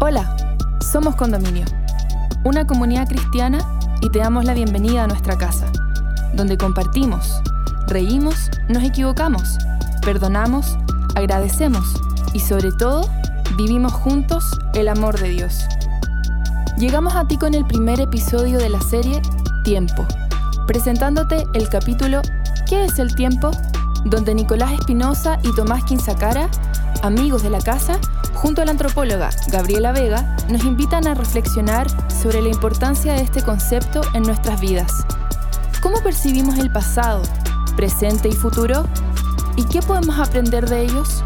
Hola, somos Condominio, una comunidad cristiana y te damos la bienvenida a nuestra casa, donde compartimos, reímos, nos equivocamos, perdonamos, agradecemos y sobre todo vivimos juntos el amor de Dios. Llegamos a ti con el primer episodio de la serie Tiempo, presentándote el capítulo ¿Qué es el tiempo? donde Nicolás Espinosa y Tomás Quinzacara, amigos de la casa, junto a la antropóloga Gabriela Vega, nos invitan a reflexionar sobre la importancia de este concepto en nuestras vidas. ¿Cómo percibimos el pasado, presente y futuro? ¿Y qué podemos aprender de ellos?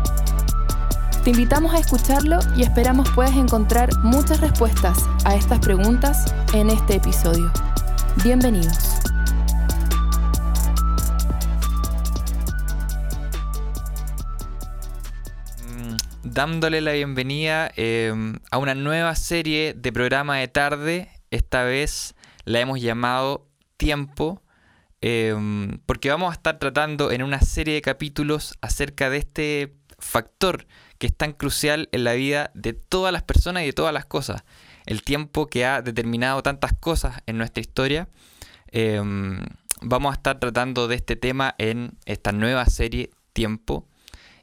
Te invitamos a escucharlo y esperamos puedas encontrar muchas respuestas a estas preguntas en este episodio. Bienvenidos. Dándole la bienvenida em, a una nueva serie de programa de tarde. Esta vez la hemos llamado Tiempo, em, porque vamos a estar tratando en una serie de capítulos acerca de este factor que es tan crucial en la vida de todas las personas y de todas las cosas. El tiempo que ha determinado tantas cosas en nuestra historia. Em, vamos a estar tratando de este tema en esta nueva serie Tiempo.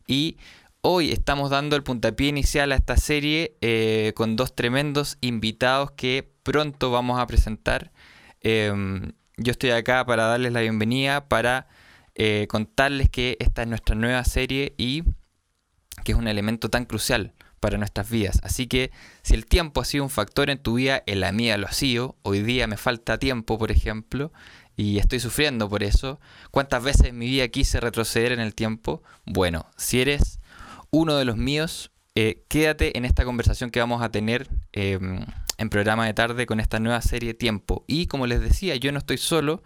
Y Hoy estamos dando el puntapié inicial a esta serie eh, con dos tremendos invitados que pronto vamos a presentar. Em, yo estoy acá para darles la bienvenida, para eh, contarles que esta es nuestra nueva serie y que es un elemento tan crucial para nuestras vidas. Así que si el tiempo ha sido un factor en tu vida, en la mía lo ha sido. Hoy día me falta tiempo, por ejemplo, y estoy sufriendo por eso. ¿Cuántas veces en mi vida quise retroceder en el tiempo? Bueno, si eres uno de los míos. Eh, quédate en esta conversación que vamos a tener em, en programa de tarde con esta nueva serie Tiempo. Y como les decía, yo no estoy solo,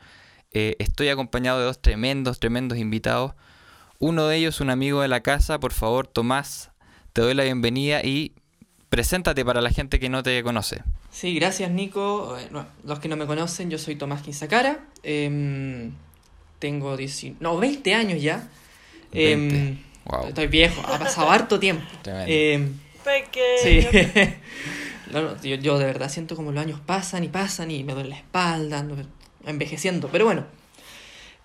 eh, estoy acompañado de dos tremendos, tremendos invitados. Uno de ellos, un amigo de la casa, por favor, Tomás, te doy la bienvenida y preséntate para la gente que no te conoce. Sí, gracias Nico. los que no me conocen, yo soy Tomás Quinzacara. Em, tengo 19, no, 20 años ya. Estoy viejo, ha pasado harto tiempo. Eh, sí. yo, de verdad siento como los años pasan y pasan y me duele la espalda, envejeciendo. Pero bueno,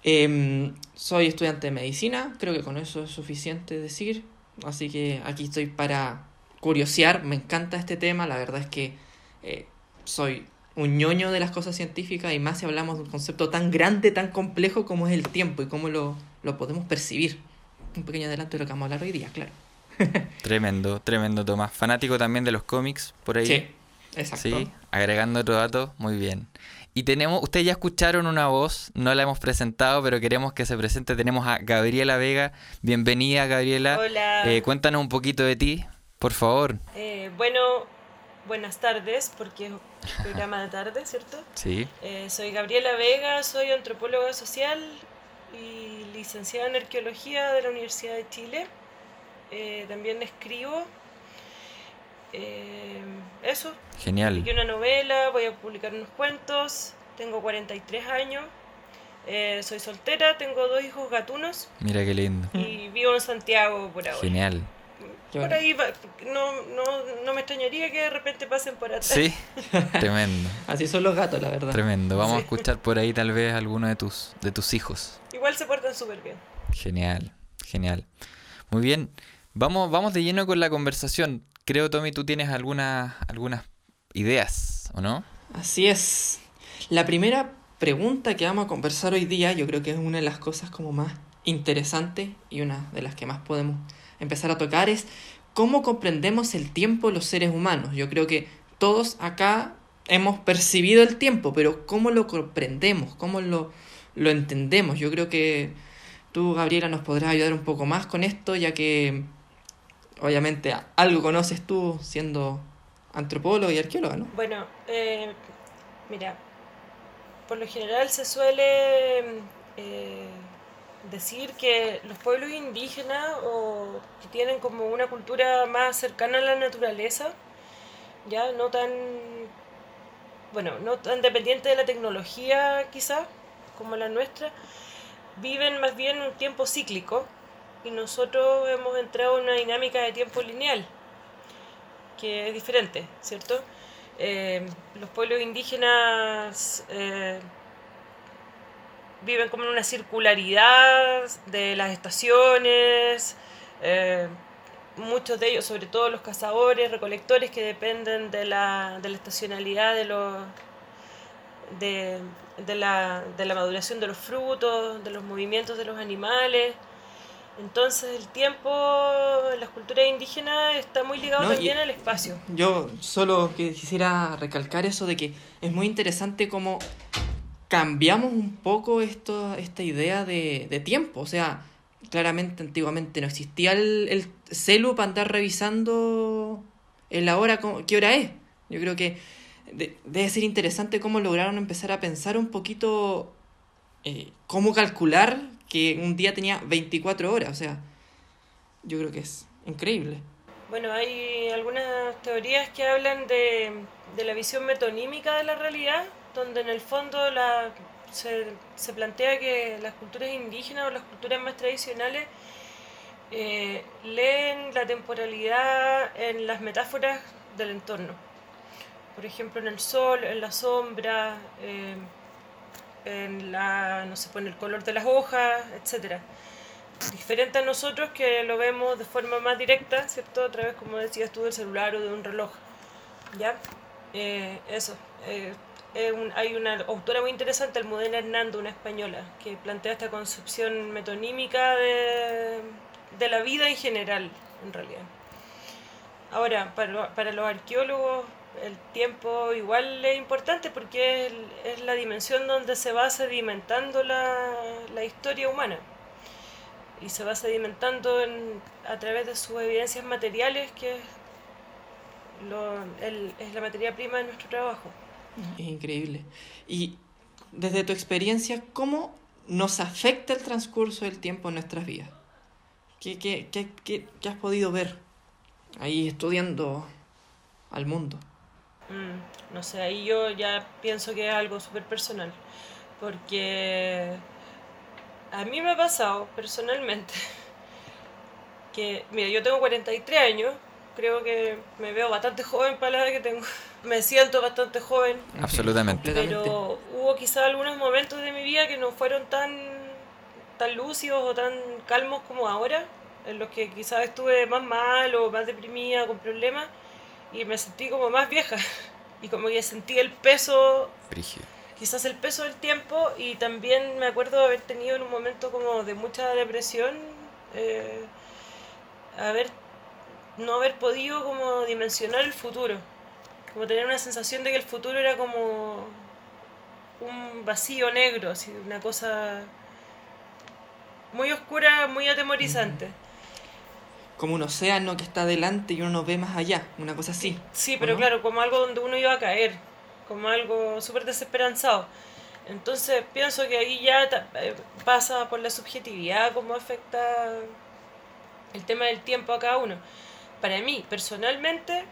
em, soy estudiante de medicina, creo que con eso es suficiente decir. Así que aquí estoy para curiosear, me encanta este tema, la verdad es que eh, soy un ñoño de las cosas científicas y más si hablamos de un concepto tan grande, tan complejo como es el tiempo y cómo lo, lo podemos percibir un pequeño adelanto de lo que vamos a hablar hoy día, claro. tremendo, tremendo, Tomás. Fanático también de los cómics, por ahí. Sí, exacto. Sí, agregando otro dato, muy bien. Y tenemos, ustedes ya escucharon una voz, no la hemos presentado, pero queremos que se presente. Tenemos a Gabriela Vega. Bienvenida, Gabriela. Hola. Eh, cuéntanos un poquito de ti, por favor. Eh, bueno, buenas tardes, porque es un programa de tarde, ¿cierto? Sí. Eh, soy Gabriela Vega, soy antropóloga social, y licenciada en Arqueología de la Universidad de Chile. Eh, también escribo. Eh, eso. Genial. Escribí una novela, voy a publicar unos cuentos. Tengo 43 años. Eh, soy soltera, tengo dos hijos gatunos. Mira qué lindo. Y vivo en Santiago por ahora. Genial por ahí no, no, no, me extrañaría que de repente pasen por atrás. Sí, tremendo. Así son los gatos, la verdad. Tremendo. Vamos a escuchar por ahí tal vez alguno de tus, de tus hijos. Igual se portan súper bien. Genial, genial. Muy bien. Vamos, vamos de lleno con la conversación. Creo, Tommy, tú tienes algunas, algunas ideas, ¿o no? Así es. La primera pregunta que vamos a conversar hoy día, yo creo que es una de las cosas como más interesantes y una de las que más podemos empezar a tocar es cómo comprendemos el tiempo los seres humanos. Yo creo que todos acá hemos percibido el tiempo, pero cómo lo comprendemos, cómo lo, lo entendemos. Yo creo que tú, Gabriela, nos podrás ayudar un poco más con esto, ya que obviamente algo conoces tú siendo antropólogo y arqueóloga, ¿no? Bueno, eh, mira, por lo general se suele eh, decir que los pueblos indígenas o que tienen como una cultura más cercana a la naturaleza, ya no tan bueno, no tan dependiente de la tecnología quizá como la nuestra, viven más bien un tiempo cíclico y nosotros hemos entrado en una dinámica de tiempo lineal, que es diferente, ¿cierto? Eh, los pueblos indígenas eh, viven como en una circularidad de las estaciones, eh, muchos de ellos, sobre todo los cazadores, recolectores, que dependen de la, de la estacionalidad de los... De, de, la, de la maduración de los frutos, de los movimientos de los animales. Entonces el tiempo en las culturas indígenas está muy ligado también al espacio. Yo solo quisiera recalcar eso de que es muy interesante cómo cambiamos un poco esto, esta idea de, de tiempo. O sea, claramente antiguamente no existía el, el celu para andar revisando en la hora, qué hora es. Yo creo que debe ser interesante cómo lograron empezar a pensar un poquito eh, cómo calcular que un día tenía 24 horas. O sea, yo creo que es increíble. Bueno, hay algunas teorías que hablan de, de la visión metonímica de la realidad, donde en el fondo la, se, se plantea que las culturas indígenas o las culturas más tradicionales eh, leen la temporalidad en las metáforas del entorno. Por ejemplo, en el sol, en la sombra, eh, en la, no sé, en el color de las hojas, etc. Diferente a nosotros que lo vemos de forma más directa, ¿cierto? A través, como decías tú, del celular o de un reloj. ¿Ya? Eh, eso. Eh, hay una autora muy interesante, Almudena Hernando, una española, que plantea esta concepción metonímica de, de la vida en general, en realidad. Ahora, para, para los arqueólogos, el tiempo igual es importante porque es, la dimensión donde se va sedimentando la, la historia humana y se va sedimentando en, a través de sus evidencias materiales que es, lo, la materia prima de nuestro trabajo. Es increíble. Y desde tu experiencia, ¿cómo nos afecta el transcurso del tiempo en nuestras vidas? ¿Qué, qué, qué, qué, qué has podido ver ahí estudiando al mundo? Mm, no sé, ahí yo ya pienso que es algo súper personal. Porque a mí me ha pasado personalmente que, mira, yo tengo 43 años, creo que me veo bastante joven para la edad que tengo. Me siento bastante joven. Absolutamente. Pero hubo quizás algunos momentos de mi vida que no fueron tan, tan lúcidos o tan calmos como ahora, en los que quizás estuve más mal o más deprimida, con problemas y me sentí como más vieja. Y como que sentí el peso, quizás el peso del tiempo y también me acuerdo de haber tenido en un momento como de mucha depresión, eh, haber, no haber podido como dimensionar el futuro, como tener una sensación de que el futuro era como un vacío negro, así, una cosa muy oscura, muy atemorizante como un océano que está delante y uno no ve más allá, una cosa así. Sí, pero claro, como algo donde uno iba a caer, como algo súper desesperanzado. Entonces pienso que ahí ya eh, pasa por la subjetividad, cómo afecta el tema del tiempo a cada uno. Para mí, personalmente,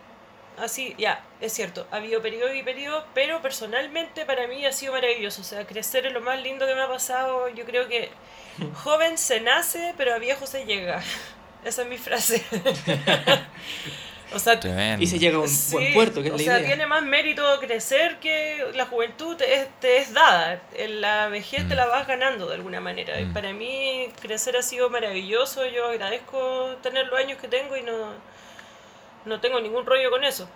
así, ya, es cierto, ha habido periodos y periodos, pero personalmente para mí ha sido maravilloso. O sea, crecer es lo más lindo que me ha pasado. Yo creo que joven se nace, pero a viejo se llega. Esa es mi frase. o sea, y se llega a un buen puerto, que es o la sea, tiene más mérito crecer que la juventud te es, dada. En la vejez te la mm. vas ganando de alguna manera. Y mm. para mí crecer ha sido maravilloso. Yo agradezco tener los años que tengo y no, no tengo ningún rollo con eso.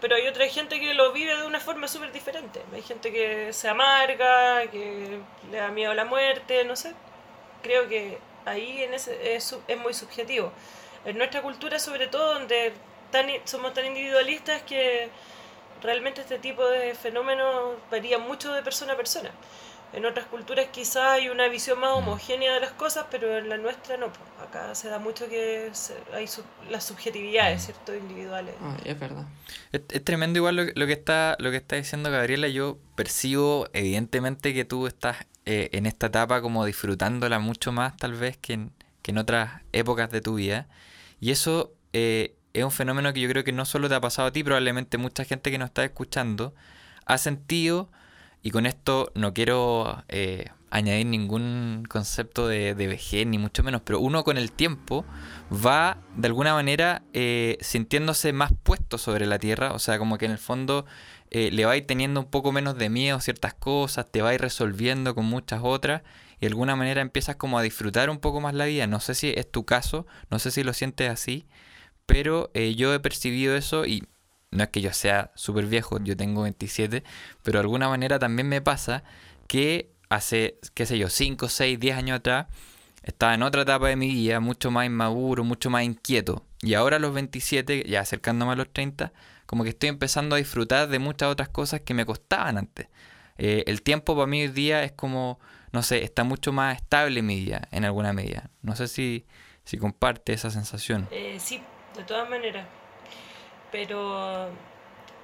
Pero hay otra gente que lo vive de una forma súper diferente. Hay gente que se amarga, que le da miedo a la muerte, no sé. Creo que ahí en ese, es, es muy subjetivo. En nuestra cultura, sobre todo, donde tan, somos tan individualistas que realmente este tipo de fenómenos varía mucho de persona a persona. En otras culturas quizás hay una visión más mm. homogénea de las cosas, pero en la nuestra no. Acá se da mucho que hay las subjetividades, mm. ¿cierto? Individuales. Ah, es verdad. Es, tremendo igual lo, lo, que está, lo que está diciendo Gabriela. Yo percibo evidentemente que tú estás eh, en esta etapa como disfrutándola mucho más tal vez que en, que en otras épocas de tu vida. Y eso eh, es un fenómeno que yo creo que no solo te ha pasado a ti, probablemente mucha gente que nos está escuchando ha sentido, y con esto no quiero eh, añadir ningún concepto de, de vejez, ni mucho menos, pero uno con el tiempo va de alguna manera eh, sintiéndose más puesto sobre la tierra, o sea, como que en el fondo eh, le va teniendo un poco menos de miedo a ciertas cosas, te va resolviendo con muchas otras y de alguna manera empiezas como a disfrutar un poco más la vida. No sé si es tu caso, no sé si lo sientes así, pero eh, yo he percibido eso y no es que yo sea súper viejo, yo tengo 27, pero de alguna manera también me pasa que hace, qué sé yo, 5, 6, 10 años atrás, estaba en otra etapa de mi vida, mucho más inmaduro, mucho más inquieto. Y ahora a los 27, ya acercándome a los 30, como que estoy empezando a disfrutar de muchas otras cosas que me costaban antes. Eh, el tiempo para mí hoy día es como, no sé, está mucho más estable mi vida, en alguna medida. No sé si, si comparte esa sensación. Eh, sí, de todas maneras. Pero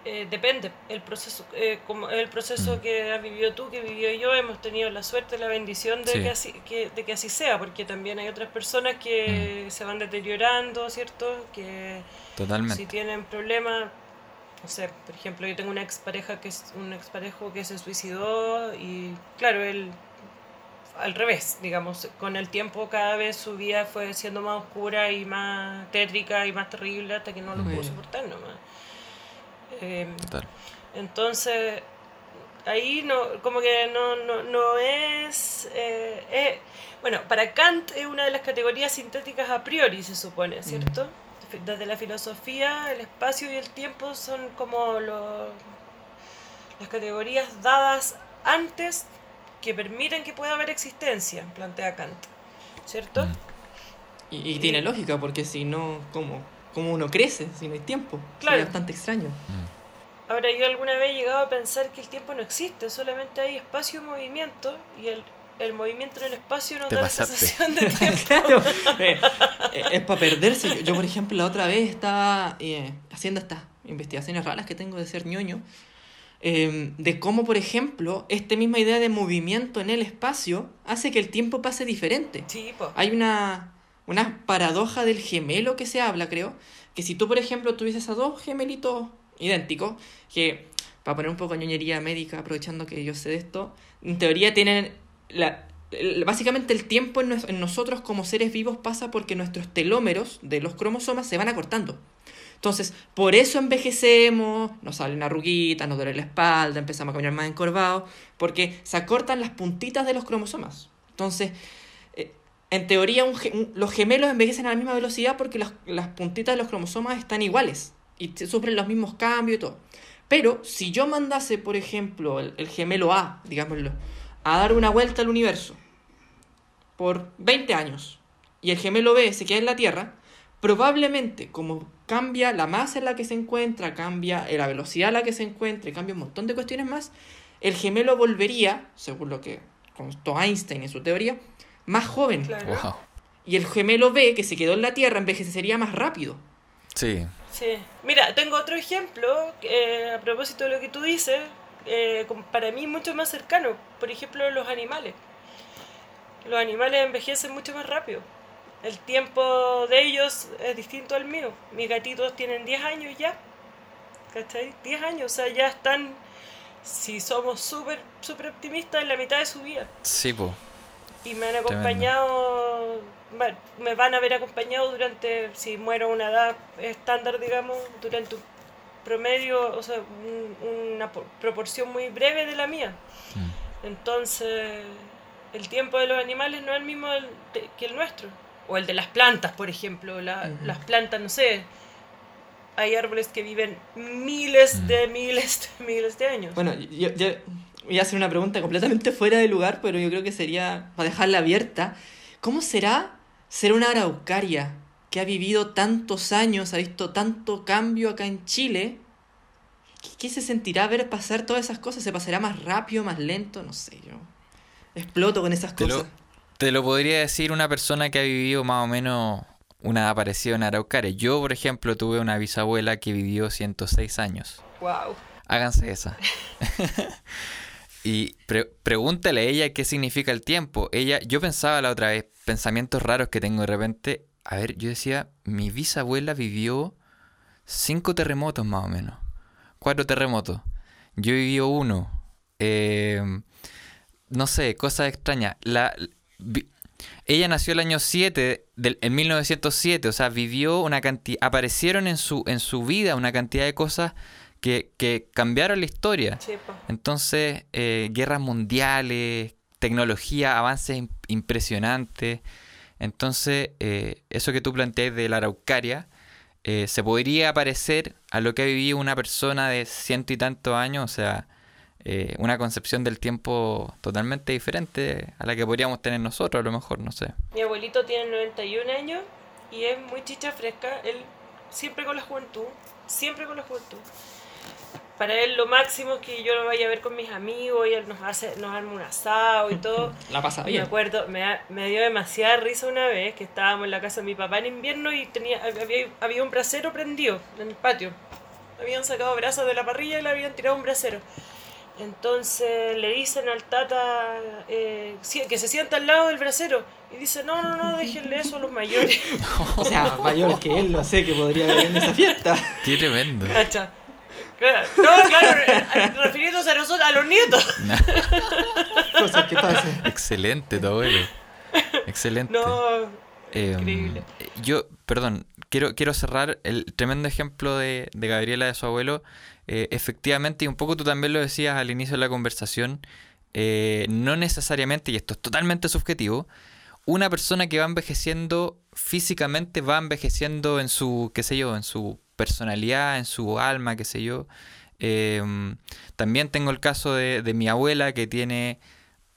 eh, depende. El proceso, eh, como el proceso Mm. que has vivido tú, que vivió yo, hemos tenido la suerte, la bendición de, Sí. que, así, que, de que así sea, porque también hay otras personas que Mm. se van deteriorando, ¿cierto? Que Totalmente. si tienen problemas, no sé, por ejemplo, yo tengo una expareja que es un exparejo que se suicidó y claro, él al revés, digamos, con el tiempo cada vez su vida fue siendo más oscura y más tétrica y más terrible hasta que no lo pudo soportar nomás. Eh, Total. entonces, ahí no, como que no, no, no es, eh, eh, Bueno, para Kant es una de las categorías sintéticas a priori, se supone, ¿cierto? Desde la filosofía, el espacio y el tiempo son como lo- las categorías dadas antes que permiten que pueda haber existencia, plantea Kant, ¿cierto? Mm. Y, y tiene lógica, porque si no, ¿cómo, ¿cómo uno crece si no hay tiempo? Claro. Sería bastante extraño. Mm. Ahora, yo alguna vez he llegado a pensar que el tiempo no existe, solamente hay espacio y movimiento, y el, el movimiento en el espacio no Te da la sensación de tiempo. Claro, eh, eh, es para perderse. Yo, yo, por ejemplo, la otra vez estaba eh, haciendo estas investigaciones raras que tengo de ser ñoño, eh, de cómo, por ejemplo, esta misma idea de movimiento en el espacio hace que el tiempo pase diferente. Sí, po. Hay una, una paradoja del gemelo que se habla, creo, que si tú, por ejemplo, tuvieses a dos gemelitos idénticos, que, para poner un poco de ñoñería médica, aprovechando que yo sé de esto, en teoría tienen, la, básicamente el tiempo en, nos- en nosotros como seres vivos pasa porque nuestros telómeros de los cromosomas se van acortando. Entonces, por eso envejecemos, nos salen arruguitas, nos duele la espalda, empezamos a caminar más encorvados, porque se acortan las puntitas de los cromosomas. Entonces, en teoría, los gemelos envejecen a la misma velocidad porque las, puntitas de los cromosomas están iguales y sufren los mismos cambios y todo. Pero si yo mandase, por ejemplo, el, el gemelo A, digámoslo, a dar una vuelta al universo por 20 años y el gemelo B se queda en la Tierra, probablemente como cambia la masa en la que se encuentra, cambia la velocidad a la que se encuentra, cambia un montón de cuestiones más, el gemelo volvería, según lo que constó Einstein en su teoría, más joven. Claro. Wow. Y el gemelo B, que se quedó en la Tierra, envejecería más rápido. Sí. Sí. Mira, tengo otro ejemplo eh, a propósito de lo que tú dices, eh, para mí mucho más cercano. Por ejemplo, los animales. Los animales envejecen mucho más rápido. El tiempo de ellos es distinto al mío. Mis gatitos tienen 10 años ya. ¿Cachai? 10 años, o sea, ya están, si somos súper, súper optimistas, en la mitad de su vida. Sí, po. Y me han acompañado, me van a haber acompañado durante, si muero a una edad estándar, digamos, durante un promedio, o sea, un- una po- proporción muy breve de la mía. Mm. Entonces, el tiempo de los animales no es el mismo que el nuestro. O el de las plantas, por ejemplo. La-. Las plantas, no sé, hay árboles que viven miles Mm. de miles de miles de años. Bueno, yo, yo voy a hacer una pregunta completamente fuera de lugar, pero yo creo que sería, para dejarla abierta, ¿cómo será ser una araucaria que ha vivido tantos años, ha visto tanto cambio acá en Chile? ¿Qué, qué se sentirá ver pasar todas esas cosas? ¿Se pasará más rápido, más lento? No sé, yo exploto con esas Te lo, cosas. te lo podría decir una persona que ha vivido más o menos una parecida en Araucaria. Yo, por ejemplo, tuve una bisabuela que vivió 106 años. wow. Háganse esa. y pre- pregúntale a ella qué significa el tiempo. Ella, yo pensaba la otra vez, pensamientos raros que tengo de repente. A ver, yo decía, mi bisabuela vivió cinco terremotos más o menos. Cuatro terremotos. Yo viví uno. Eh, no sé, cosas extrañas. La, ella nació el año 7, del, en 1907, o sea, vivió una cantidad, aparecieron en su, en su vida una cantidad de cosas que, que cambiaron la historia. Entonces, eh, guerras mundiales, tecnología, avances impresionantes. Entonces, eh, eso que tú planteas de la araucaria, eh, se podría parecer a lo que ha vivido una persona de ciento y tantos años, o sea, eh, una concepción del tiempo totalmente diferente a la que podríamos tener nosotros, a lo mejor, no sé. Mi abuelito tiene 91 años y es muy chicha fresca, él siempre con la juventud, siempre con la juventud. Para él lo máximo es que yo lo vaya a ver con mis amigos y él nos hace nos arma un asado y todo. La pasa bien. Me acuerdo, me, me, dio demasiada risa una vez que estábamos en la casa de mi papá en invierno y tenía había, había un brasero prendido en el patio. Habían sacado brazos de la parrilla y le habían tirado un brasero. Entonces le dicen al tata eh, que se sienta al lado del brasero. Y dice, no, no, no, déjenle eso a los mayores. o sea, mayor que él, no sé, que podría haber en esa fiesta. Qué tremendo. Cacha. No, claro, eh, refiriéndose a nosotros, a los nietos. Cosas que pasan. Excelente, tu abuelo. Excelente. No, em, increíble. Yo, perdón, quiero, quiero cerrar el tremendo ejemplo de, de Gabriela de su abuelo eh, efectivamente, y un poco tú también lo decías al inicio de la conversación, eh, no necesariamente, y esto es totalmente subjetivo, una persona que va envejeciendo físicamente va envejeciendo en su, qué sé yo, en su personalidad, en su alma, qué sé yo. Em, también tengo el caso de, mi abuela que tiene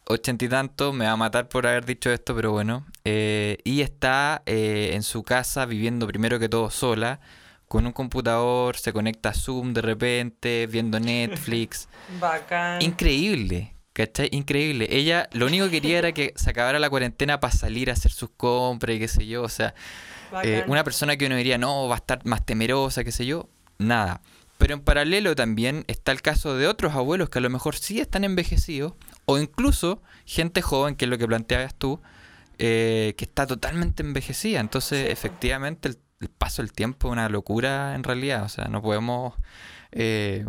ochenta y tanto, me va a matar por haber dicho esto, pero bueno, eh, y está en su casa viviendo primero que todo sola, con un computador, se conecta a Zoom de repente, viendo Netflix. Bacán. Increíble, ¿cachai? Increíble. Ella lo único que quería era que se acabara la cuarentena para salir a hacer sus compras y qué sé yo. O sea, eh, una persona que uno diría, no, va a estar más temerosa, qué sé yo. Nada. Pero en paralelo también está el caso de otros abuelos que a lo mejor sí están envejecidos, o incluso gente joven, que es lo que planteabas tú, eh, que está totalmente envejecida. Entonces, efectivamente, el el paso del tiempo es una locura en realidad. O sea, no podemos eh,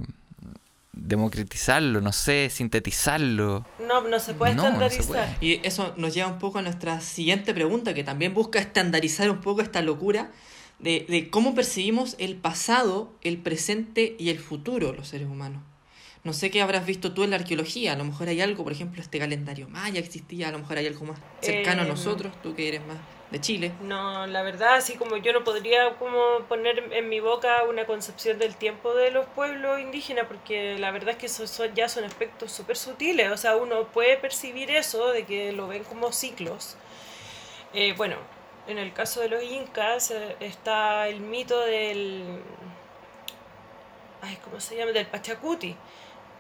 democratizarlo, no sé, sintetizarlo. No, no se puede estandarizar. Y eso nos lleva un poco a nuestra siguiente pregunta, que también busca estandarizar un poco esta locura de, de cómo percibimos el pasado, el presente y el futuro los seres humanos. No sé qué habrás visto tú en la arqueología, a lo mejor hay algo, por ejemplo, este calendario maya existía, a lo mejor hay algo más cercano a em, nosotros, tú que eres más de Chile. No, la verdad, así como yo no podría como poner en mi boca una concepción del tiempo de los pueblos indígenas, porque la verdad es que son, ya son aspectos súper sutiles, o sea, uno puede percibir eso, de que lo ven como ciclos. Eh, bueno, en el caso de los incas eh, está el mito del... Ay, ¿Cómo se llama? Del Pachacuti,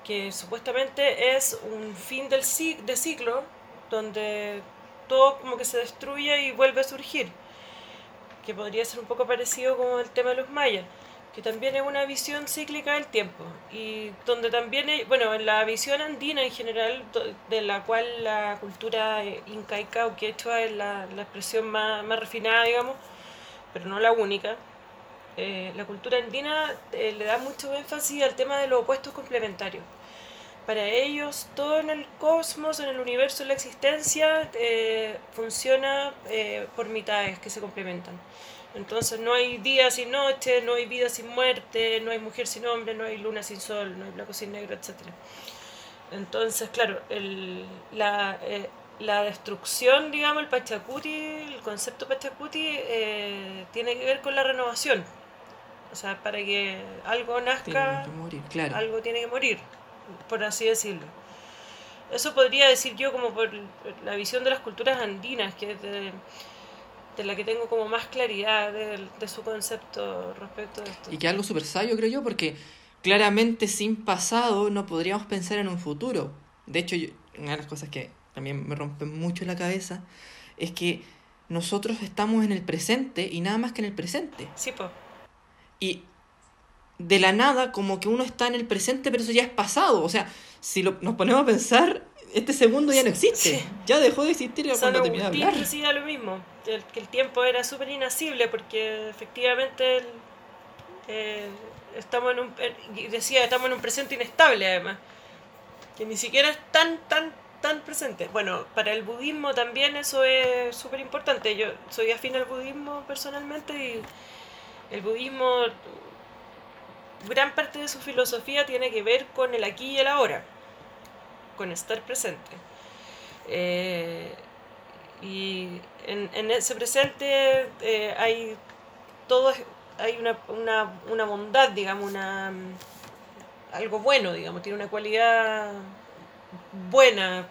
que supuestamente es un fin del de ciclo donde todo como que se destruye y vuelve a surgir. Que podría ser un poco parecido con el tema de los mayas, que también es una visión cíclica del tiempo. Y donde también, bueno, en la visión andina en general, de la cual la cultura incaica o quechua es la, la expresión más, más, refinada, digamos, pero no la única. Eh, la cultura andina eh, le da mucho énfasis al tema de los opuestos complementarios para ellos todo en el cosmos, en el universo, en la existencia, eh, funciona eh, por mitades que se complementan. Entonces no hay día sin noche, no hay vida sin muerte, no hay mujer sin hombre, no hay luna sin sol, no hay blanco sin negro, etc. Entonces, claro, el, la, eh, la, destrucción, digamos, el Pachacuti, el concepto Pachacuti, tiene que ver con la renovación. O sea, para que algo nazca, algo tiene que morir por así decirlo. Eso podría decir yo como por la visión de las culturas andinas, que es de, la que tengo como más claridad de, su concepto respecto de esto. Y que algo súper sabio, creo yo, porque claramente sin pasado no podríamos pensar en un futuro. De hecho, una de las cosas que también me rompen mucho la cabeza es que nosotros estamos en el presente y nada más que en el presente. Sí, pues. Y de la nada como que uno está en el presente, pero eso ya es pasado. O sea, si lo, nos ponemos a pensar, este segundo ya no existe. Ya dejó de existir cuando terminó de hablar. decía lo mismo, el, que el tiempo era súper inasible porque efectivamente eh, estamos en un... decía, estamos en un presente inestable además. Que ni siquiera es tan, tan tan presente. Bueno, para el budismo también eso es súper importante. Yo soy afín al budismo personalmente y el budismo, gran parte de su filosofía tiene que ver con el aquí y el ahora, con estar presente. Eh, y en, ese presente eh, hay todo hay una, una, una bondad, digamos, una algo bueno, digamos, tiene una cualidad buena,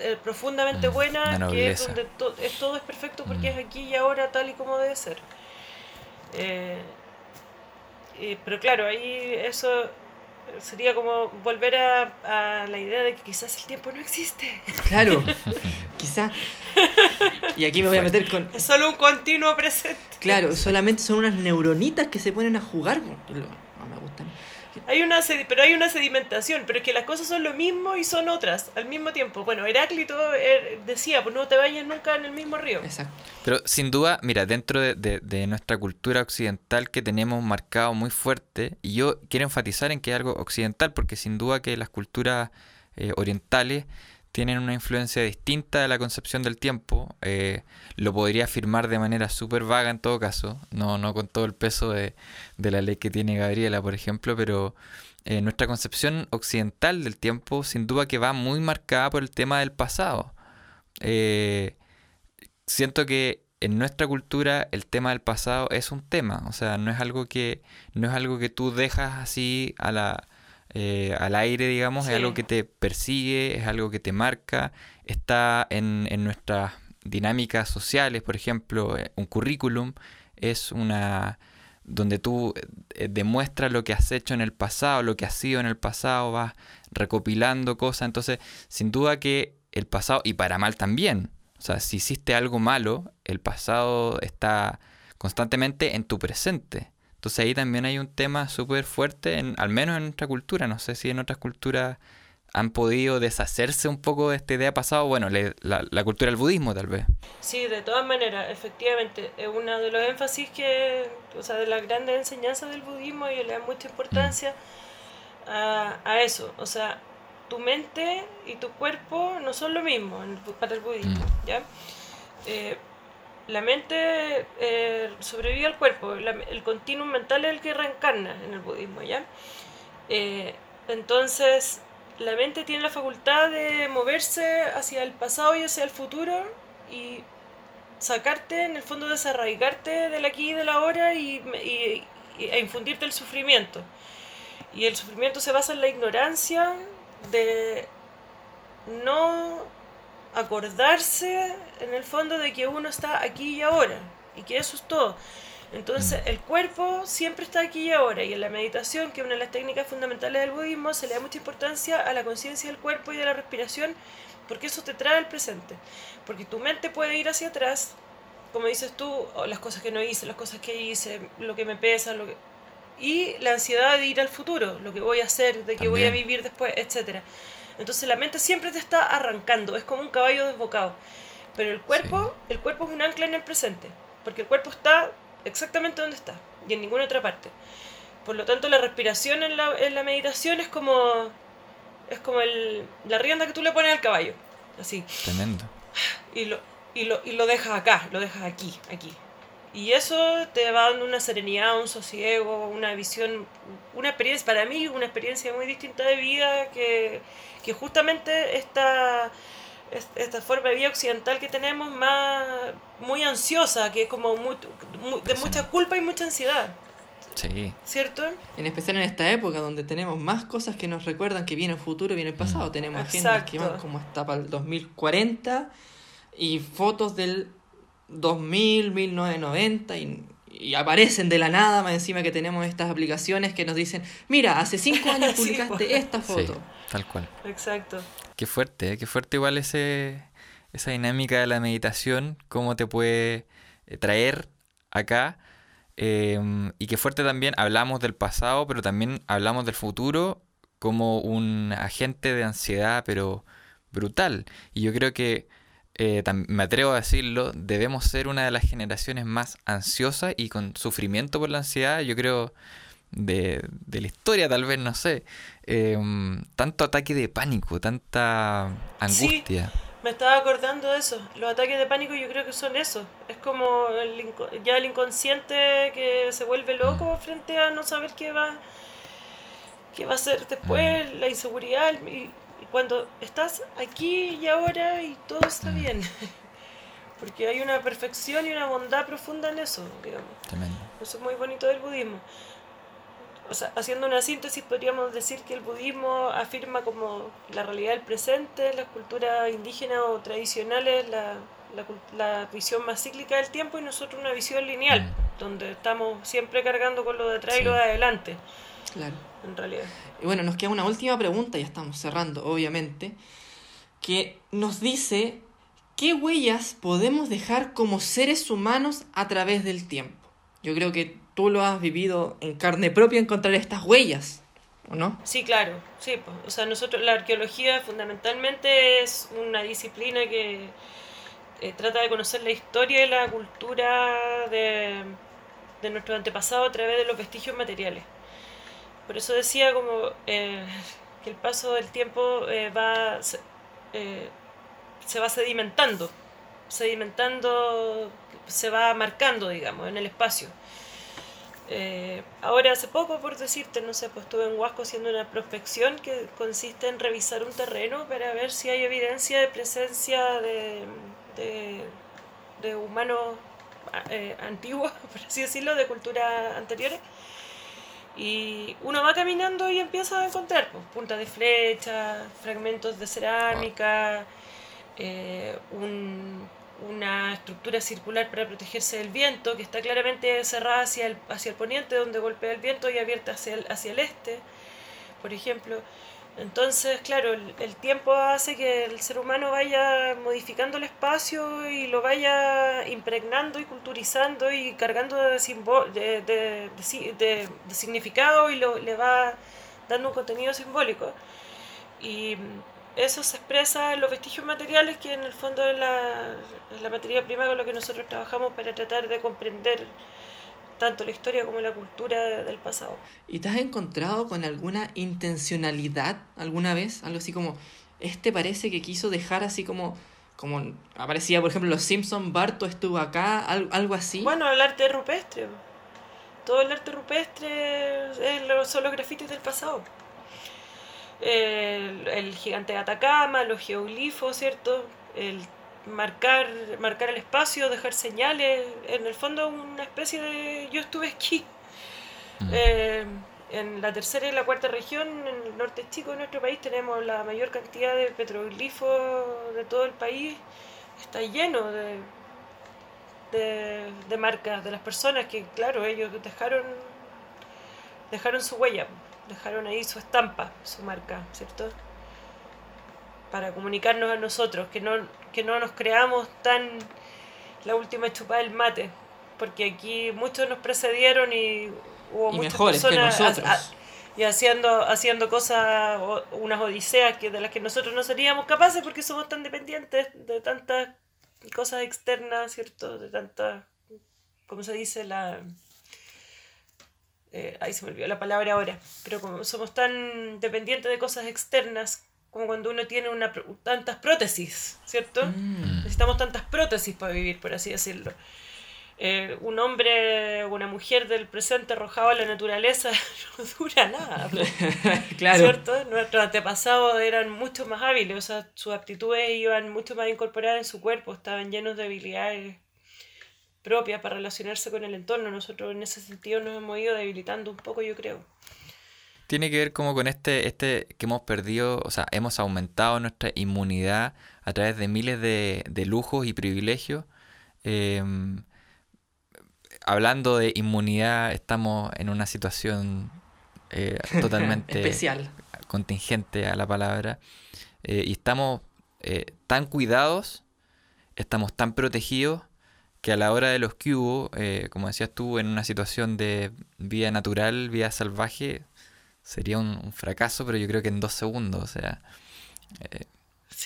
eh, profundamente mm, buena, que es donde es, todo es perfecto porque es mm. aquí y ahora tal y como debe ser. Eh, pero claro, ahí eso sería como volver a, a, la idea de que quizás el tiempo no existe. Claro, quizás. Y aquí me voy a meter con... Es solo un continuo presente. Claro, solamente son unas neuronitas que se ponen a jugar. No me gustan. Hay una pero hay una sedimentación, pero es que las cosas son lo mismo y son otras al mismo tiempo. Bueno, Heráclito er, decía, pues no te vayas nunca en el mismo río. Exacto. Pero sin duda, mira, dentro de, nuestra cultura occidental que tenemos marcado muy fuerte, y yo quiero enfatizar en que es algo occidental, porque sin duda que las culturas eh, orientales tienen una influencia distinta de la concepción del tiempo. Eh, lo podría afirmar de manera súper vaga en todo caso, no, no con todo el peso de, la ley que tiene Gabriela, por ejemplo, pero eh, nuestra concepción occidental del tiempo sin duda que va muy marcada por el tema del pasado. Eh, siento que en nuestra cultura el tema del pasado es un tema, o sea, no es algo que, no es algo que tú dejas así a la eh, al aire, digamos, es algo que te persigue, es algo que te marca, está en, en nuestras dinámicas sociales, por ejemplo, eh, un currículum es una donde tú eh, demuestras lo que has hecho en el pasado, lo que has sido en el pasado, vas recopilando cosas, entonces sin duda que el pasado, y para mal también, o sea, si hiciste algo malo, el pasado está constantemente en tu presente. Entonces ahí también hay un tema súper fuerte, en, al menos en nuestra cultura. No sé si en otras culturas han podido deshacerse un poco de esta idea pasada. Bueno, la, cultura del budismo tal vez. Sí, de todas maneras, efectivamente. Es uno de los énfasis que, o sea, de las grandes enseñanzas del budismo y le da mucha importancia mm. a, eso. O sea, tu mente y tu cuerpo no son lo mismo para el budismo, mm. ¿ya? Eh, la mente eh, sobrevive al cuerpo, el continuum mental es el que reencarna en el budismo, ¿ya? Eh, entonces, la mente tiene la facultad de moverse hacia el pasado y hacia el futuro y sacarte, en el fondo, desarraigarte del aquí y del ahora y, y, e infundirte el sufrimiento. Y el sufrimiento se basa en la ignorancia de no acordarse en el fondo de que uno está aquí y ahora y que eso es todo. Entonces mm. el cuerpo siempre está aquí y ahora y en la meditación, que es una de las técnicas fundamentales del budismo, se le da mucha importancia a la conciencia del cuerpo y de la respiración porque eso te trae al presente. Porque tu mente puede ir hacia atrás, como dices tú, las cosas que no hice, las cosas que hice, lo que me pesa, lo que... y la ansiedad de ir al futuro, lo que voy a hacer, de que voy a vivir después, etcétera. Entonces la mente siempre te está arrancando, es como un caballo desbocado. Pero el cuerpo, el cuerpo es un ancla en el presente, porque el cuerpo está exactamente donde está y en ninguna otra parte. Por lo tanto, la respiración en la, en la meditación es como es como el, la rienda que tú le pones al caballo, así. Tremendo. Y lo, y lo, y lo dejas acá, lo dejas aquí, aquí. Y eso te va dando una serenidad, un sosiego, una visión, una experiencia, para mí, una experiencia muy distinta de vida que, que justamente esta, esta forma de vida occidental que tenemos más muy ansiosa, que es como de mucha culpa y mucha ansiedad. Sí. ¿Cierto? En especial en esta época donde tenemos más cosas que nos recuerdan que viene el futuro, viene el pasado. Mm. Tenemos agendas que van como hasta para el 2040 y fotos del 2000, 1990 y, y, aparecen de la nada, más encima que tenemos estas aplicaciones que nos dicen, mira, hace cinco años publicaste esta foto. tal cual. Exacto. Qué fuerte, ¿eh? qué fuerte igual ese, esa dinámica de la meditación, cómo te puede eh, traer acá. Em, y qué fuerte también hablamos del pasado, pero también hablamos del futuro como un agente de ansiedad, pero brutal. Y yo creo que eh, me atrevo a decirlo, debemos ser una de las generaciones más ansiosas y con sufrimiento por la ansiedad. Yo creo, de, de la historia, tal vez, no sé. Em, tanto ataque de pánico, tanta angustia. Me estaba acordando de eso. Los ataques de pánico yo creo que son eso. Es como el, ya el inconsciente que se vuelve loco mm. frente a no saber qué va, qué va a hacer después, mm. la inseguridad. Y, cuando estás aquí y ahora y todo está mm. bien. Porque hay una perfección y una bondad profunda en eso, digamos. Eso es muy bonito del budismo o sea, haciendo una síntesis, podríamos decir que el budismo afirma como la realidad del presente, las culturas indígenas o tradicionales, la, la, visión más cíclica del tiempo y nosotros una visión lineal, mm. donde estamos siempre cargando con lo de atrás y lo de adelante. Claro. En realidad. Y bueno, nos queda una última pregunta, ya estamos cerrando, obviamente, que nos dice qué huellas podemos dejar como seres humanos a través del tiempo. Yo creo que tú lo has vivido en carne propia encontrar estas huellas, ¿o no? Sí, claro, sí. O sea, nosotros, la arqueología fundamentalmente es una disciplina que eh, trata de conocer la historia y la cultura de, de nuestro antepasado a través de los vestigios materiales. Por eso decía como eh, que el paso del tiempo eh, va, se va sedimentando, sedimentando, se va marcando, digamos, en el espacio. Eh, ahora, hace poco, por decirte, no sé, pues estuve en Huasco haciendo una prospección que consiste en revisar un terreno para ver si hay evidencia de presencia de, humanos eh, antiguos, por así decirlo, de culturas anteriores. Y uno va caminando y empieza a encontrar pues, puntas de flecha, fragmentos de cerámica, eh, un una estructura circular para protegerse del viento, que está claramente cerrada hacia el, hacia el poniente, donde golpea el viento, y abierta hacia el, hacia el este, por ejemplo. Entonces, claro, el, tiempo hace que el ser humano vaya modificando el espacio y lo vaya impregnando y culturizando y cargando de, significado y lo, le va dando un contenido simbólico. Y eso se expresa en los vestigios materiales, que en el fondo es la, la materia prima con la que nosotros trabajamos para tratar de comprender tanto la historia como la cultura del pasado. ¿Y te has encontrado con alguna intencionalidad alguna vez? Algo así como, este parece que quiso dejar así como, como aparecía por ejemplo Los Simpson, Barto estuvo acá, algo, así. Bueno, el arte rupestre. Todo el arte rupestre es, son los grafitis del pasado el, gigante de Atacama, los geoglifos, ¿cierto? El marcar, marcar el espacio, dejar señales, en el fondo una especie de yo estuve aquí. Mm. Eh, en la tercera y la cuarta región, en el norte chico de nuestro país, tenemos la mayor cantidad de petroglifos de todo el país. Está lleno de, de, de marcas de las personas que, claro, ellos dejaron, dejaron su huella dejaron ahí su estampa, su marca, ¿cierto? Para comunicarnos a nosotros, que no, que no nos creamos tan la última chupada del mate, porque aquí muchos nos precedieron y hubo muchas personas y haciendo, haciendo cosas, unas odiseas que, de las que nosotros no seríamos capaces porque somos tan dependientes de tantas cosas externas, ¿cierto? De tantas, ¿cómo se dice? La eh, ahí se me olvidó la palabra ahora, pero como somos tan dependientes de cosas externas, como cuando uno tiene una, tantas prótesis, ¿cierto? Mm. Necesitamos tantas prótesis para vivir, por así decirlo. Eh, un hombre o una mujer del presente arrojado a la naturaleza no dura nada. claro. ¿Cierto? Nuestros antepasados eran mucho más hábiles, o sea, sus aptitudes iban mucho más incorporadas en su cuerpo, estaban llenos de habilidades propia para relacionarse con el entorno. Nosotros en ese sentido nos hemos ido debilitando un poco, yo creo. Tiene que ver como con este, este que hemos perdido, o sea, hemos aumentado nuestra inmunidad a través de miles de, lujos y privilegios. Em, hablando de inmunidad, estamos en una situación eh, totalmente especial, contingente a la palabra, eh, y estamos eh, tan cuidados, estamos tan protegidos que a la hora de los que hubo, como decías tú, en una situación de vida natural, vida salvaje, sería un, fracaso, pero yo creo que en dos segundos, o sea, eh,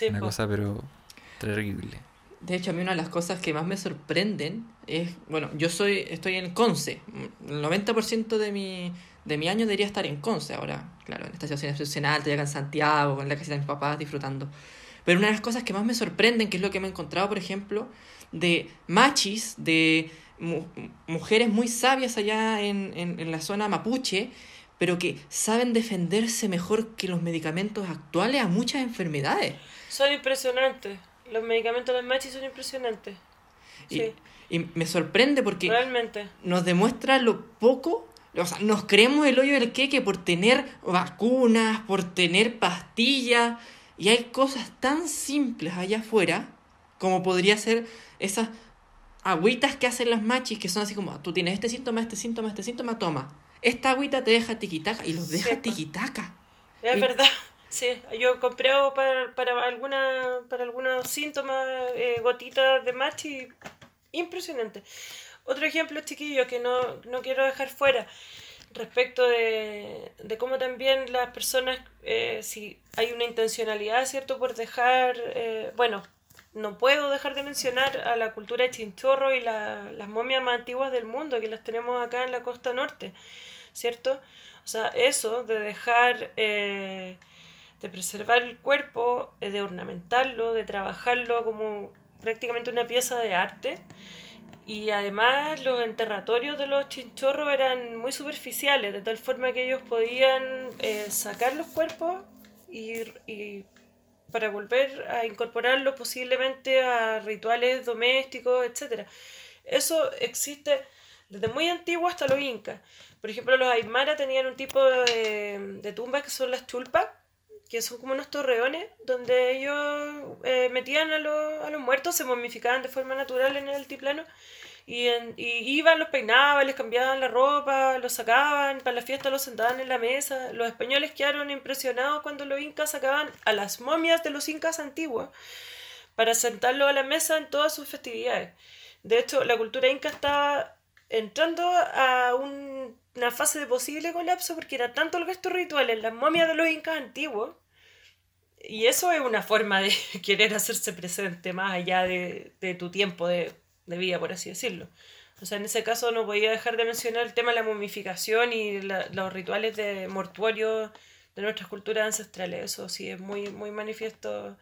una cosa pero terrible. De hecho, a mí una de las cosas que más me sorprenden es, bueno, yo soy estoy en Conce, el 90% de mi, de mi año debería estar en Conce ahora. Claro, en esta situación excepcional, estoy acá en Santiago, en la casita de mis papás, disfrutando. Pero una de las cosas que más me sorprenden, que es lo que me he encontrado, por ejemplo, de machis, de mujeres muy sabias allá en, en, en la zona mapuche, pero que saben defenderse mejor que los medicamentos actuales a muchas enfermedades. Son impresionantes. Los medicamentos de machis son impresionantes. Y, y me sorprende porque Realmente. nos demuestra lo poco, o sea, nos creemos el hoyo del queque por tener vacunas, por tener pastillas, y hay cosas tan simples allá afuera como podría ser esas agüitas que hacen las machis que son así como, tú tienes este síntoma, este síntoma, este síntoma, toma. Esta agüita te deja tiquitaca y los deja tiquitaca. Es verdad. Sí, yo compré para, para, alguna, para algunos síntomas, eh, gotitas de machi, impresionante. Otro ejemplo, chiquillo, que no, no quiero dejar fuera, respecto de, de cómo también las personas, eh, si hay una intencionalidad, ¿cierto?, por dejar, eh, bueno, no puedo dejar de mencionar a la cultura de Chinchorro y la, las momias más antiguas del mundo, que las tenemos acá en la costa norte, ¿cierto? O sea, eso de dejar, eh, de preservar el cuerpo, eh, de ornamentarlo, de trabajarlo como prácticamente una pieza de arte. Y además los enterratorios de los chinchorros eran muy superficiales, de tal forma que ellos podían eh, sacar los cuerpos y para volver a incorporarlo posiblemente a rituales domésticos, etc. Eso existe desde muy antiguo hasta los incas. Por ejemplo, los aymara tenían un tipo de, tumbas que son las chulpas, que son como unos torreones, donde ellos eh, metían a a los muertos, se momificaban de forma natural en el altiplano y, iban, los peinaban, les cambiaban la ropa, los sacaban, para la fiesta los sentaban en la mesa. Los españoles quedaron impresionados cuando los incas sacaban a las momias de los incas antiguos para sentarlo a la mesa en todas sus festividades. De hecho, la cultura inca estaba entrando a una fase de posible colapso porque era tanto el gasto ritual en las momias de los incas antiguos. Y eso es una forma de querer hacerse presente más allá de, de tu tiempo de de vida, por así decirlo. O sea, en ese caso no podía dejar de mencionar el tema de la momificación y los rituales de mortuorio de nuestras culturas ancestrales. Eso sí es muy, muy manifiesto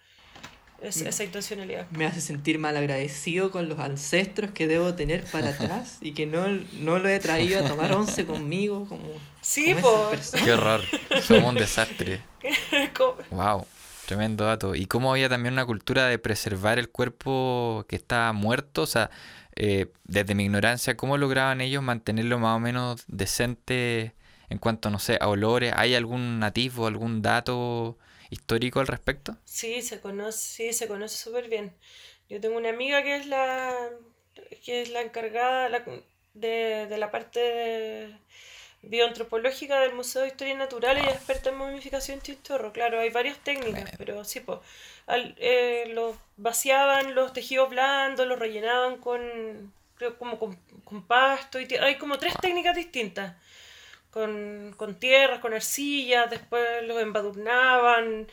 esa intencionalidad. Me hace sentir mal agradecido con los ancestros que debo tener para atrás y que no, no lo he traído a tomar once conmigo como... Sí, pues. Qué horror. Somos un desastre. wow. Tremendo dato. Y cómo había también una cultura de preservar el cuerpo que estaba muerto. O sea, eh, desde mi ignorancia, ¿cómo lograban ellos mantenerlo más o menos decente en cuanto, no sé, a olores? ¿Hay algún nativo, algún dato histórico al respecto? Sí, se conoce, sí, se conoce súper bien. Yo tengo una amiga que es la, que es la encargada de, de la parte de bioantropológica del Museo de Historia Natural y experta en momificación chistorro. Claro, hay varias técnicas, pero sí, pues, los vaciaban los tejidos blandos, los rellenaban con, creo, como con, pasto. Y hay como tres técnicas distintas. Con, con tierras, con arcilla, después los embadurnaban.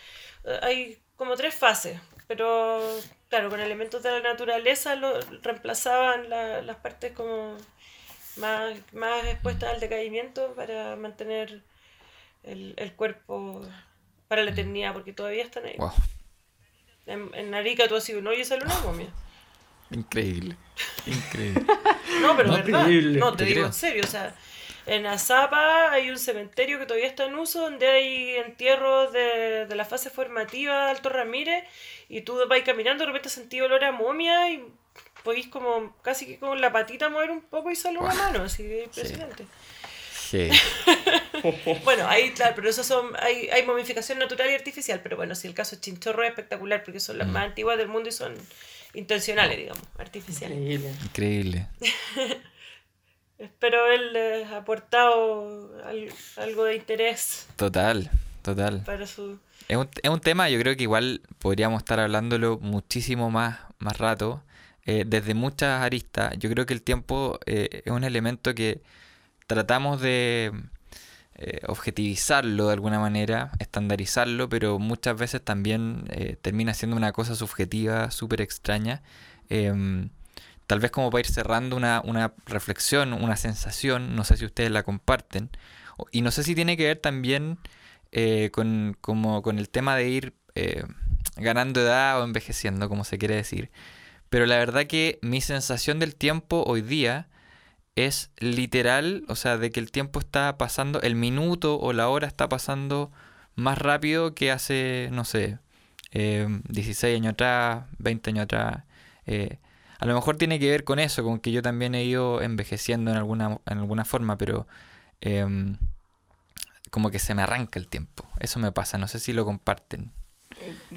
Eh, hay como tres fases, pero claro, con elementos de la naturaleza lo reemplazaban las partes como más, más expuestas al decaimiento para mantener el, el cuerpo para la eternidad, porque todavía están ahí. En, en Arica tú has sido no y sale una momia. Increíble. Increíble. no, pero verdad. No, te, digo en serio, o sea, en Azapa hay un cementerio que todavía está en uso, donde hay entierros de, de la fase formativa de Alto Ramírez, y tú vas caminando, de repente sentí olor a momia y podéis como casi que con la patita mover un poco y sale una mano, así de impresionante. Sí. bueno, ahí, claro, pero eso son, hay, hay momificación natural y artificial, pero bueno, si el caso es chinchorro es espectacular porque son las mm. más antiguas del mundo y son intencionales, digamos, artificiales. Increíble. Increíble. Espero haberles aportado algo de interés. Total, total. Para su... Es un, es un tema, yo creo que igual podríamos estar hablándolo muchísimo más, más rato. Eh, desde muchas aristas. Yo creo que el tiempo eh, es un elemento que tratamos de eh, objetivizarlo de alguna manera, estandarizarlo, pero muchas veces también termina siendo una cosa subjetiva, súper extraña. Em, tal vez como para ir cerrando una, una reflexión, una sensación, no sé si ustedes la comparten, y no sé si tiene que ver también con, como con el tema de ir ganando edad o envejeciendo, como se quiere decir. Pero la verdad que mi sensación del tiempo hoy día es literal, o sea, de que el tiempo está pasando, el minuto o la hora está pasando más rápido que hace, no sé, eh, 16 años atrás, 20 años atrás. eh, a lo mejor tiene que ver con eso, con que yo también he ido envejeciendo en alguna, en alguna forma, pero em, como que se me arranca el tiempo. Eso me pasa, no sé si lo comparten.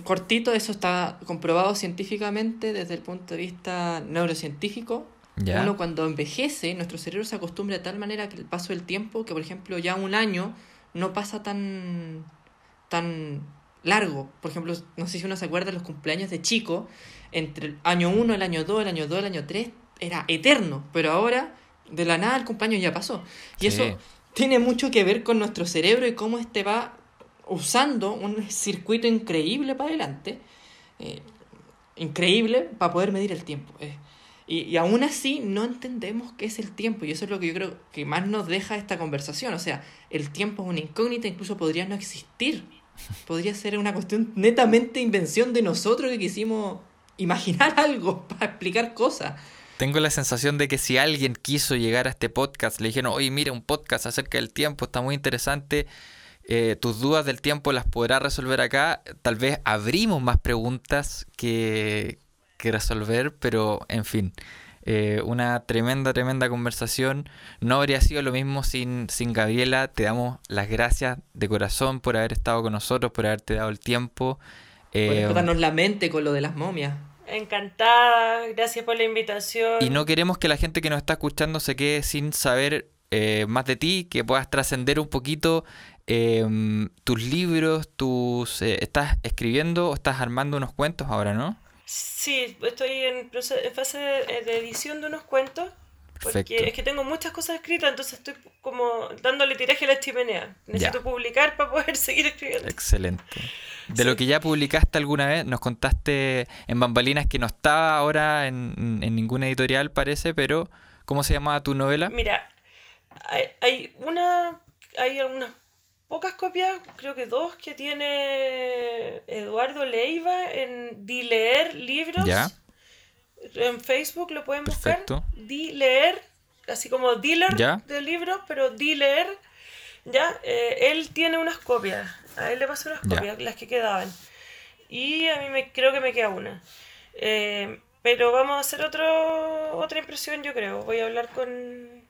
Cortito, eso está comprobado científicamente desde el punto de vista neurocientífico. ¿Ya? Uno cuando envejece, nuestro cerebro se acostumbra de tal manera que el paso del tiempo, que por ejemplo ya un año no pasa tan, tan largo. Por ejemplo, no sé si uno se acuerda de los cumpleaños de chico, entre el año 1, el año 2, el año 2, el año 3, era eterno, pero ahora de la nada el cumpleaños ya pasó. Y Sí. eso tiene mucho que ver con nuestro cerebro y cómo este va usando un circuito increíble para adelante, eh, increíble para poder medir el tiempo. eh. Y, y aún así no entendemos qué es el tiempo y eso es lo que yo creo que más nos deja esta conversación. O sea, el tiempo es una incógnita, incluso podría no existir. Podría ser una cuestión netamente invención de nosotros que quisimos imaginar algo para explicar cosas. Tengo la sensación de que si alguien quiso llegar a este podcast, le dijeron, oye, mira, un podcast acerca del tiempo, está muy interesante, eh, tus dudas del tiempo las podrás resolver acá, tal vez abrimos más preguntas que, que resolver, pero en fin, eh, una tremenda, tremenda conversación. No habría sido lo mismo sin, sin Gabriela, te damos las gracias de corazón por haber estado con nosotros, por haberte dado el tiempo. Por Eh, explotarnos la mente con lo de las momias. Encantada, gracias por la invitación. Y no queremos que la gente que nos está escuchando se quede sin saber eh, más de ti, que puedas trascender un poquito eh, tus libros, tus... eh, ¿Estás escribiendo o estás armando unos cuentos ahora, no? Sí, estoy en, fase de, de edición de unos cuentos. Porque Perfecto. es que tengo muchas cosas escritas, entonces estoy como dándole tiraje a la chimenea. Necesito Ya. publicar para poder seguir escribiendo. Excelente. De lo que ya publicaste alguna vez, nos contaste en Bambalinas que no estaba ahora en, en ninguna editorial, parece, pero ¿cómo se llamaba tu novela? Mira, hay, hay una, hay algunas pocas copias, creo que dos, que tiene Eduardo Leiva en Di Leer Libros. Ya. En Facebook lo pueden buscar. Perfecto. Di Leer, así como dealer Ya. de libros, pero Di Leer. Ya, eh, él tiene unas copias. A él le pasó unas Ya. copias, las que quedaban. Y a mí me, creo que me queda una. Eh, pero vamos a hacer otro, otra impresión, yo creo. Voy a hablar con,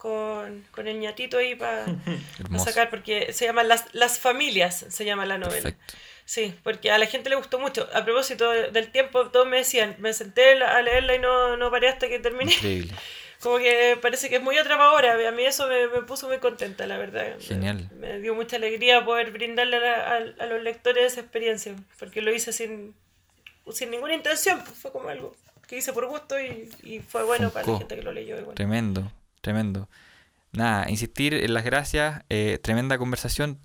con, con el ñatito ahí para sacar, porque se llama Las, Las Familias, se llama la novela. Perfecto. Sí, porque a la gente le gustó mucho. A propósito de- del tiempo, todos me decían, me senté a leerla y no, no paré hasta que terminé. Increíble. Como que parece que es muy atrapadora. A mí eso me, me puso muy contenta, la verdad. Me- Genial. Me, dio mucha alegría poder brindarle a, a- a los lectores esa experiencia, porque lo hice sin, sin ninguna intención. pues, fue como algo que hice por gusto y, y fue bueno para la gente que lo leyó. igual. Tremendo, tremendo. Nada, insistir en las gracias, eh, tremenda conversación.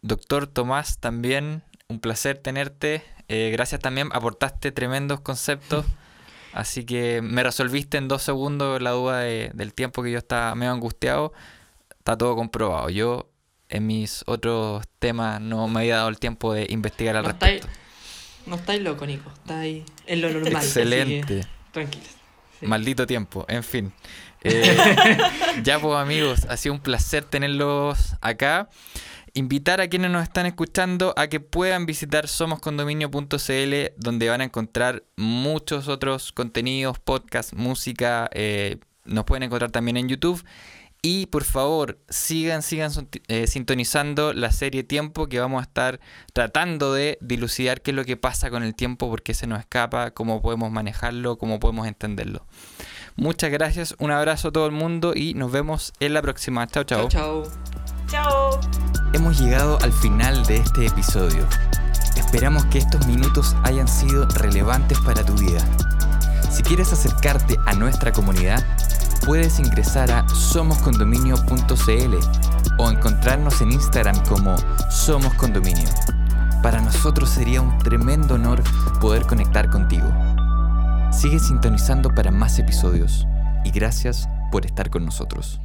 Doctor Tomás, también un placer tenerte. Eh, gracias también, aportaste tremendos conceptos. Así que me resolviste en dos segundos la duda de- del tiempo que yo estaba medio angustiado. Está todo comprobado. Yo en mis otros temas no me había dado el tiempo de investigar al No estáis, respecto. no estáis loco, Nico. Estáis en lo normal. Excelente. Tranquilos. Sí. Maldito tiempo, en fin. Eh, ya pues amigos, ha sido un placer tenerlos acá. Invitar a quienes nos están escuchando a que puedan visitar somoscondominio.cl donde van a encontrar muchos otros contenidos, podcast, música. eh, nos pueden encontrar también en YouTube. Y por favor, sigan, sigan eh, sintonizando la serie Tiempo que vamos a estar tratando de dilucidar qué es lo que pasa con el tiempo, por qué se nos escapa, cómo podemos manejarlo, cómo podemos entenderlo. Muchas gracias, un abrazo a todo el mundo y nos vemos en la próxima. Chao. Chao, chao. Chao. Hemos llegado al final de este episodio. Esperamos que estos minutos hayan sido relevantes para tu vida. Si quieres acercarte a nuestra comunidad, puedes ingresar a somoscondominio.cl o encontrarnos en Instagram como Somos Condominio. Para nosotros sería un tremendo honor poder conectar contigo. Sigue sintonizando para más episodios y gracias por estar con nosotros.